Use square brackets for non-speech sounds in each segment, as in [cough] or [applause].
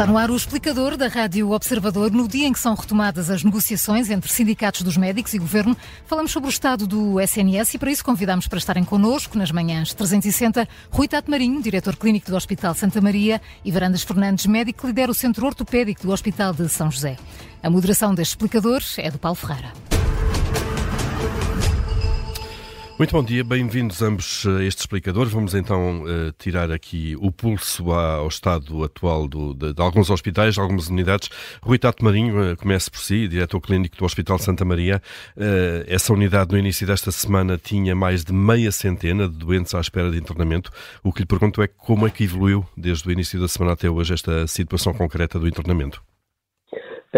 Está no ar o explicador da Rádio Observador. No dia em que são retomadas as negociações entre sindicatos dos médicos e governo, falamos sobre o estado do SNS e para isso convidamos para estarem connosco nas manhãs 360 Rui Tato Marinho, diretor clínico do Hospital Santa Maria, e Varandas Fernandes, médico que lidera o Centro Ortopédico do Hospital de São José. A moderação deste explicador é do Paulo Ferreira. Muito bom dia, bem-vindos ambos a este explicador. Vamos então uh, tirar aqui o pulso ao estado atual do, de, de, alguns hospitais, algumas unidades. Rui Tato Marinho, uh, comece por si, diretor clínico do Hospital Santa Maria. Uh, essa unidade, no início desta semana, tinha mais de meia centena de doentes à espera de internamento. O que lhe pergunto é como é que evoluiu, desde o início da semana até hoje, esta situação concreta do internamento?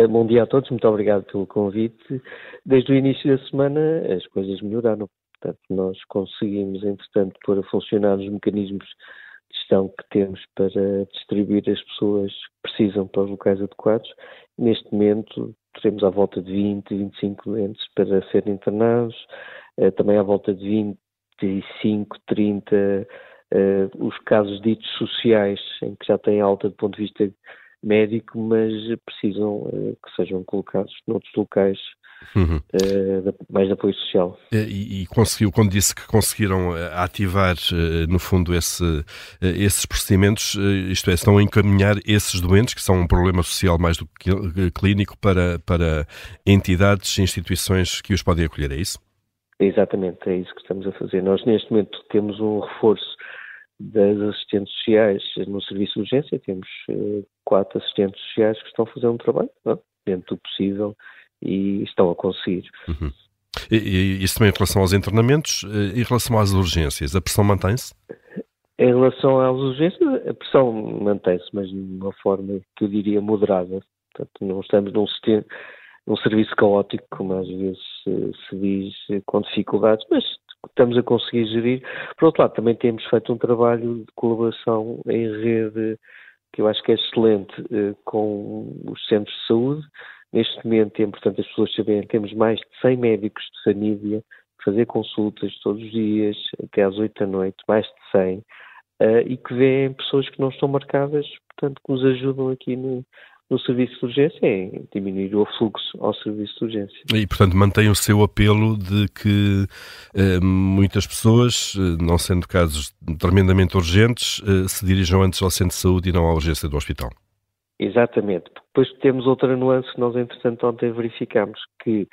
Bom dia a todos, muito obrigado pelo convite. Desde o início da semana as coisas melhoraram. Portanto, nós conseguimos, entretanto, pôr a funcionar os mecanismos de gestão que temos para distribuir as pessoas que precisam para os locais adequados. Neste momento, teremos à volta de 20, 25 doentes para serem internados, eh, também à volta de 25, 30 os casos ditos sociais, em que já têm alta do ponto de vista médico, mas precisam eh, que sejam colocados noutros locais uhum. uh, mais de apoio social. E, e, conseguiu, quando disse que conseguiram eh, ativar, uh, no fundo, esse, uh, esses procedimentos, isto é, estão a encaminhar esses doentes, que são um problema social mais do que clínico, para, para entidades, instituições que os podem acolher, é isso? Exatamente, é isso que estamos a fazer. Nós, neste momento, temos um reforço das assistentes sociais no serviço de urgência, temos quatro assistentes sociais que estão a fazer um trabalho, não? dentro do possível, e estão a conseguir. Uhum. E, e, isso também em relação aos internamentos, eh, em relação às urgências, a pressão mantém-se? Em relação às urgências, a pressão mantém-se, mas de uma forma que eu diria moderada. Portanto, não estamos num, sistema, num serviço caótico, como às vezes se, se diz, com dificuldades, mas estamos a conseguir gerir. Por outro lado, também temos feito um trabalho de colaboração em rede que eu acho que é excelente eh, com os centros de saúde, Neste momento é importante as pessoas saberem temos mais de 100 médicos de família fazer consultas todos os dias, até às 8 da noite, mais de 100, uh, eh, e que vêem pessoas que não estão marcadas, portanto, que nos ajudam aqui no, no serviço de urgência em diminuir o fluxo ao serviço de urgência. E, portanto, mantém o seu apelo de que eh, muitas pessoas, eh, não sendo casos tremendamente urgentes, se dirijam antes ao centro de saúde e não à urgência do hospital. Exatamente. Depois temos outra nuance que nós, entretanto, ontem verificamos, que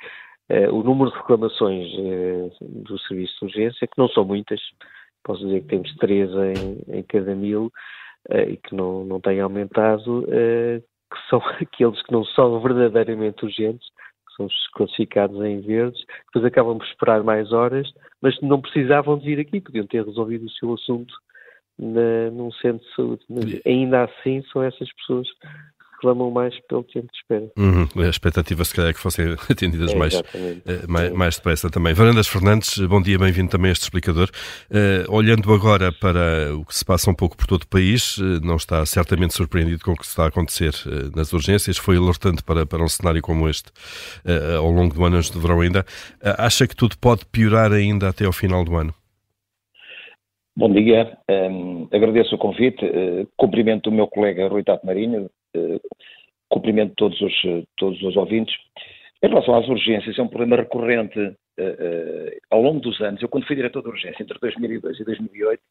uh, o número de reclamações uh, do serviço de urgência, que não são muitas, posso dizer que temos três em, em cada mil, uh, e que não, não têm aumentado, que são [laughs] aqueles que não são verdadeiramente urgentes, que são os classificados em verdes, depois acabam por esperar mais horas, mas não precisavam de vir aqui, podiam ter resolvido o seu assunto na, num centro de saúde. Mas ainda assim são essas pessoas que reclamam mais pelo tempo de espera. Uhum. A expectativa, se calhar, é que fossem [laughs] atendidas é, mais, uh, mais, mais, depressa também. Varandas Fernandes, bom dia, bem-vindo também a este explicador. Uh, olhando agora para o que se passa um pouco por todo o país, uh, não está certamente surpreendido com o que está a acontecer nas urgências. Foi alertante para, para um cenário como este ao longo do ano, antes do verão ainda. acha que tudo pode piorar ainda até ao final do ano? Bom dia, um, agradeço o convite, uh, cumprimento o meu colega Rui Tato Marinho, uh, cumprimento todos os, todos os ouvintes. Em relação às urgências, é um problema recorrente uh, ao longo dos anos. Eu, quando fui diretor de urgência, entre 2002 e 2008,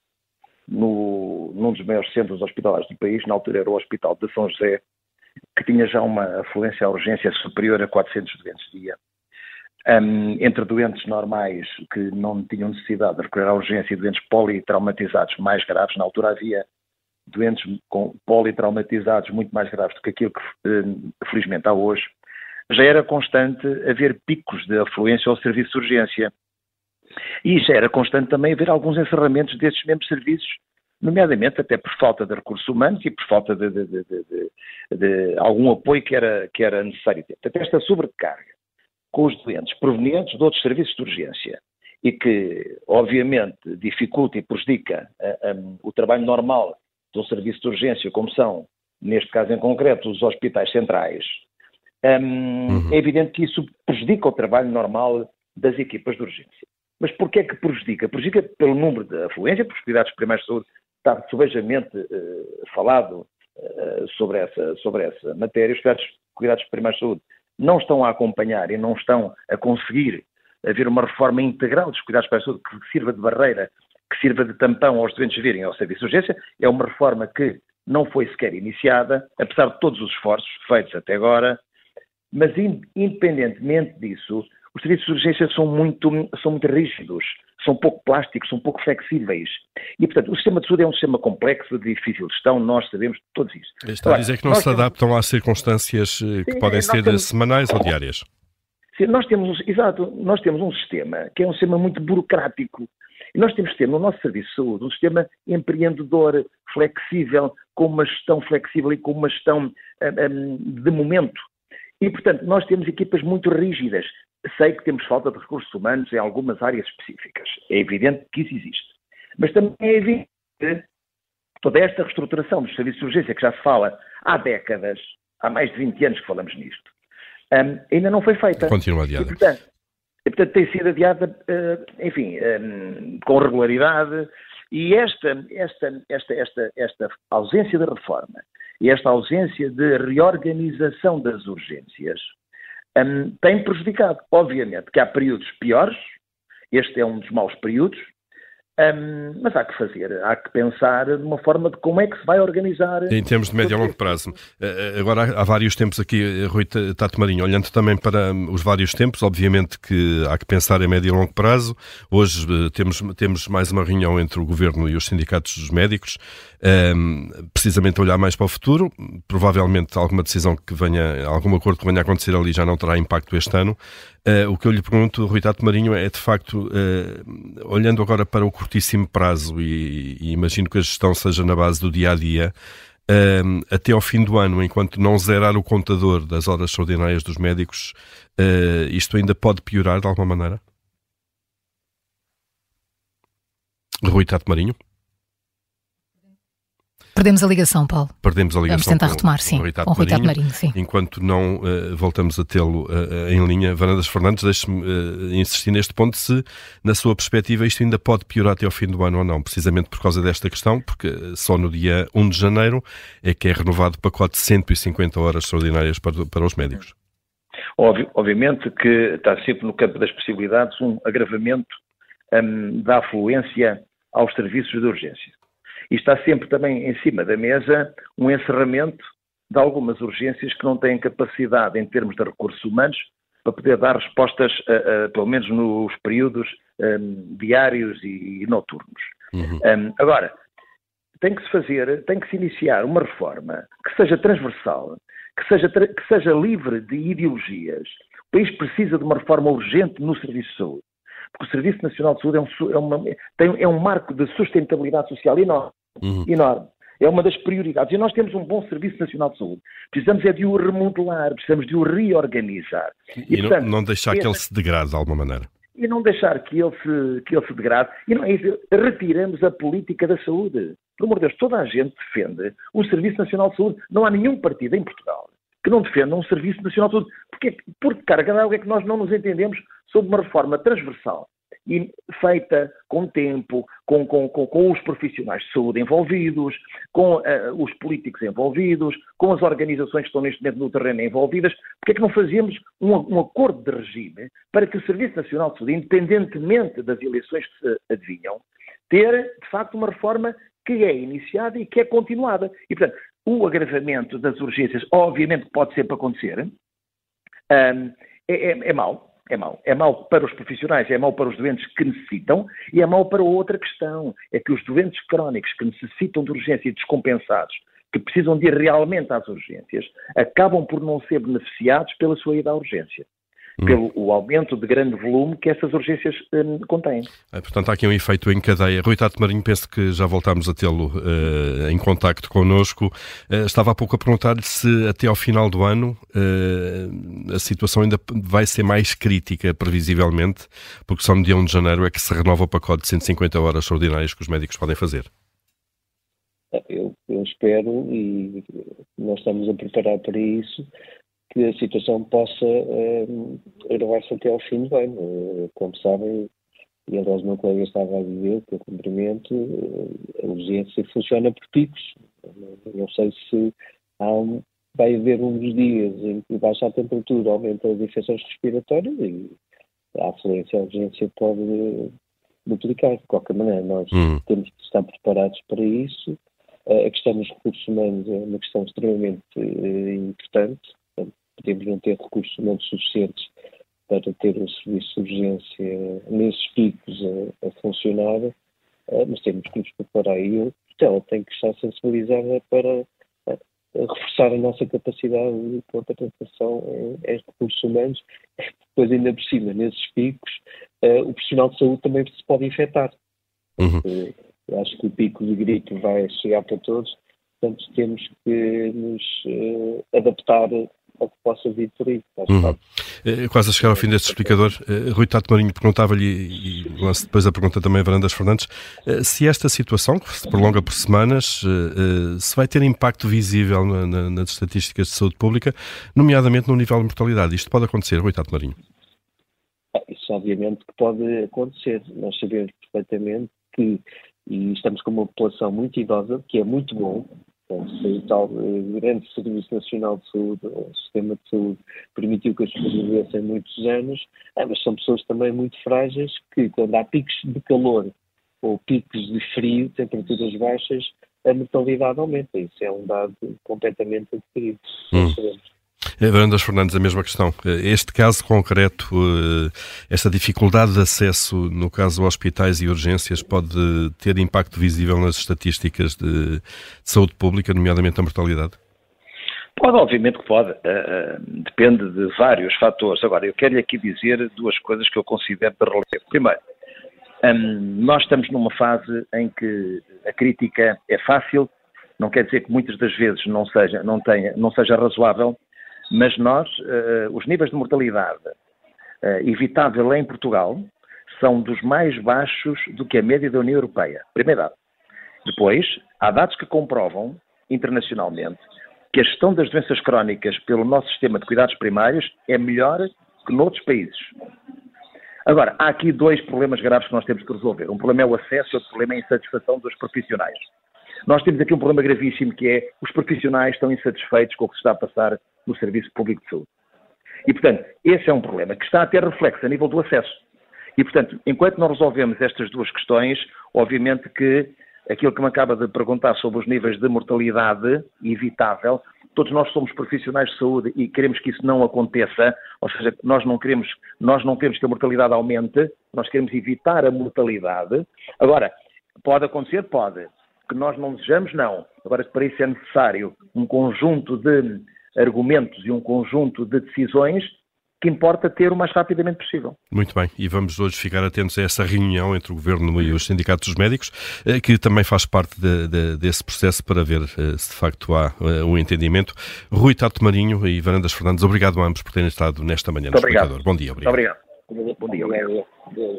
no, num dos maiores centros hospitalares do país, na altura era o Hospital de São José, que tinha já uma afluência à urgência superior a 400 doentes dia um, entre doentes normais que não tinham necessidade de recorrer à urgência e doentes politraumatizados mais graves. Na altura havia doentes com politraumatizados muito mais graves do que aquilo que hum, felizmente há hoje. Já era constante haver picos de afluência ao serviço de urgência. E já era constante também haver alguns encerramentos desses mesmos serviços, nomeadamente até por falta de recursos humanos e por falta de, de, de, de algum apoio que era, que era necessário ter. Portanto, esta sobrecarga com os doentes provenientes de outros serviços de urgência e que, obviamente, dificulta e prejudica o trabalho normal de um serviço de urgência, como são, neste caso em concreto, os hospitais centrais, um, uhum. é evidente que isso prejudica o trabalho normal das equipas de urgência. Mas porquê é que prejudica? Prejudica pelo número de afluência, porque os cuidados primários de saúde está subejamente uh, falado uh, sobre, essa, sobre essa matéria. Os cuidados, cuidados primários de saúde não estão a acompanhar e não estão a conseguir haver uma reforma integral dos cuidados primários de saúde que sirva de barreira, que sirva de tampão aos doentes virem ao serviço de urgência. É uma reforma que não foi sequer iniciada, apesar de todos os esforços feitos até agora, mas independentemente disso, os serviços de urgência são muito, são muito rígidos, são pouco plásticos, são pouco flexíveis. E, portanto, o sistema de saúde é um sistema complexo, de difícil gestão, nós sabemos todos isso. Está Agora, a dizer que não se temos... adaptam às circunstâncias eh, que Sim, podem ser temos... semanais ou diárias. Sim, nós temos, exato, nós temos um sistema que é um sistema muito burocrático. Nós temos que ter no nosso serviço de saúde um sistema empreendedor, flexível, com uma gestão flexível e com uma gestão um, eh, eh, de momento. E, portanto, nós temos equipas muito rígidas. Sei que temos falta de recursos humanos em algumas áreas específicas. É evidente que isso existe. Mas também é evidente que toda esta reestruturação dos serviços de urgência, que já se fala há décadas, há mais de 20 anos que falamos nisto, um, ainda não foi feita. Continua adiada. E, portanto, e, portanto tem sido adiada, uh, enfim, um, com regularidade. E esta, esta, esta, esta, esta ausência de reforma e esta ausência de reorganização das urgências um, tem prejudicado. Obviamente que há períodos piores, este é um dos maus períodos, um, mas há que fazer, há que pensar de uma forma de como é que se vai organizar. Em termos de médio e longo prazo. Eh, eh, agora, há vários tempos aqui, eh, Rui Tato Marinho, olhando também para hum, os vários tempos, obviamente que há que pensar em médio e longo prazo. Hoje temos, temos mais uma reunião entre o Governo e os sindicatos dos médicos, um, precisamente olhar mais para o futuro. Provavelmente alguma decisão que venha, algum acordo que venha a acontecer ali já não terá impacto este ano. Uh, o que eu lhe pergunto, Rui Tato Marinho, é de facto, uh, olhando agora para o curtíssimo prazo, e, e, imagino que a gestão seja na base do dia a dia, uh, até ao fim do ano, enquanto não zerar o contador das horas extraordinárias dos médicos, isto ainda pode piorar de alguma maneira? Rui Tato Marinho? Perdemos a ligação, Paulo. Perdemos a ligação. Vamos tentar com, retomar, sim. Com o Rui Tato Marinho, Marinho sim. Enquanto não uh, voltamos a tê-lo uh, em linha, Varandas Fernandes, deixe-me uh, insistir neste ponto se, na sua perspectiva, isto ainda pode piorar até ao fim do ano ou não, precisamente por causa desta questão, porque só no dia 1 de janeiro é que é renovado o pacote de 150 horas extraordinárias para, para os médicos. Óbvio, obviamente que está sempre no campo das possibilidades um agravamento um, da afluência aos serviços de urgência. E está sempre também em cima da mesa um encerramento de algumas urgências que não têm capacidade em termos de recursos humanos para poder dar respostas, uh, uh, pelo menos nos períodos um, diários e, e noturnos. Uhum. Um, agora, tem que se fazer, tem que se iniciar uma reforma que seja transversal, que seja, que seja livre de ideologias. O país precisa de uma reforma urgente no Serviço de Saúde. Porque o Serviço Nacional de Saúde é um, é uma, tem, é um marco de sustentabilidade social enorme uhum. enorme. É uma das prioridades. E nós temos um bom Serviço Nacional de Saúde. Precisamos é de o remodelar, precisamos de o reorganizar. E, e portanto, não, não, deixar que ele se degrade de alguma maneira. E não deixar que ele se, que ele se degrade. E não é isso. Retiramos a política da saúde. Pelo amor de Deus, toda a gente defende um Serviço Nacional de Saúde. Não há nenhum partido em Portugal que não defenda um Serviço Nacional de Saúde. Porque, porque carga d'água é que nós não nos entendemos sobre uma reforma transversal e feita com tempo, com, com, com, com, os profissionais de saúde envolvidos, com uh, os políticos envolvidos, com as organizações que estão neste momento no terreno envolvidas, porque é que não fazíamos um, um, acordo de regime para que o Serviço Nacional de Saúde, independentemente das eleições que se adivinham, ter, de facto, uma reforma que é iniciada e que é continuada. E, portanto, o agravamento das urgências, obviamente, pode sempre acontecer, um, é, é, é mau, é mau. É mau para os profissionais, é mau para os doentes que necessitam e é mau para outra questão. É que os doentes crónicos que necessitam de urgência e descompensados, que precisam de ir realmente às urgências, acabam por não ser beneficiados pela sua ida à urgência. Hum. pelo o aumento de grande volume que essas urgências hum, contêm. É, portanto, há aqui um efeito em cadeia. Rui Tato Marinho, penso que já voltámos a tê-lo uh, em contacto connosco. Uh, estava há pouco a perguntar-lhe se até ao final do ano uh, a situação ainda vai ser mais crítica, previsivelmente, porque só no dia 1 de janeiro é que se renova o pacote de 150 horas extraordinárias que os médicos podem fazer. Eu, eu espero e nós estamos a preparar para isso que a situação possa uh, elevar-se até ao fim do ano. Uh, como sabem, e aliás o meu colega estava a dizer que o cumprimento, uh, a urgência funciona por picos. Não sei se há um, vai haver uns dias em que baixa a temperatura, aumenta as infecções respiratórias e a afluência à urgência pode duplicar. De qualquer maneira, nós hum. temos que estar preparados para isso. A questão dos recursos humanos é uma questão extremamente eh, importante. Não ter recursos humanos suficientes para ter o serviço de urgência nesses picos a, a funcionar, eh, mas temos que nos preparar. E o hotel tem que estar sensibilizada para reforçar a nossa capacidade de contratação em, em recursos humanos, depois ainda por cima, nesses picos, uh, o profissional de saúde também se pode infectar. Uhum. Uh, acho que o pico de gripe vai chegar para todos, portanto temos que nos uh, adaptar ao que possa vir por aí. Uhum. É, quase a chegar ao fim deste explicador, uh, Rui Tato Marinho perguntava-lhe, e, e lanço depois a pergunta também a Varandas Fernandes, se esta situação, que se prolonga por semanas, se vai ter impacto visível na, na, nas estatísticas de saúde pública, nomeadamente no nível de mortalidade. Isto pode acontecer, Rui Tato Marinho? Ah, isso obviamente que pode acontecer. Nós sabemos perfeitamente que, e estamos com uma população muito idosa, que é muito bom, o tal eh, grande Serviço Nacional de Saúde, o sistema de saúde, permitiu que as pessoas vivessem muitos anos, ah, mas são pessoas também muito frágeis que, quando há picos de calor ou picos de frio, temperaturas baixas, a mortalidade aumenta. Isso é um dado completamente adquirido. Hum. Varandas Fernandes, a mesma questão. Este caso concreto, eh, esta dificuldade de acesso, no caso hospitais e urgências, pode ter impacto visível nas estatísticas de, saúde pública, nomeadamente a mortalidade? Pode, obviamente que pode. Depende de vários fatores. Agora, eu quero aqui dizer duas coisas que eu considero de relevo. Primeiro, um, nós estamos numa fase em que a crítica é fácil, não quer dizer que muitas das vezes não seja, não tenha, não seja razoável, mas nós, uh, os níveis de mortalidade uh, evitável em Portugal são dos mais baixos do que a média da União Europeia. Primeira dado. Depois, há dados que comprovam, internacionalmente, que a gestão das doenças crónicas pelo nosso sistema de cuidados primários é melhor que noutros países. Agora, há aqui dois problemas graves que nós temos que resolver. Um problema é o acesso outro problema é a insatisfação dos profissionais. Nós temos aqui um problema gravíssimo que é os profissionais estão insatisfeitos com o que se está a passar no Serviço Público de Saúde. E, portanto, esse é um problema que está a ter reflexo a nível do acesso. E, portanto, enquanto não resolvemos estas duas questões, obviamente que aquilo que me acaba de perguntar sobre os níveis de mortalidade evitável, todos nós somos profissionais de saúde e queremos que isso não aconteça, ou seja, nós não queremos, nós não queremos que a mortalidade aumente, nós queremos evitar a mortalidade. Agora, pode acontecer? Pode. Que nós não desejamos? Não. Agora, para isso é necessário um conjunto de argumentos e um conjunto de decisões que importa ter o mais rapidamente possível. Muito bem, e vamos hoje ficar atentos a essa reunião entre o Governo e os sindicatos dos médicos, eh, que também faz parte de, de, desse processo para ver eh, se de facto há eh, um entendimento. Rui Tato Marinho e Varandas Fernandes, obrigado a ambos por terem estado nesta manhã Muito no obrigado. Bom dia. Obrigado. Muito obrigado. Bom dia. Obrigado.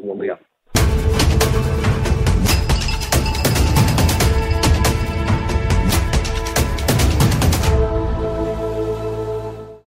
Bom dia.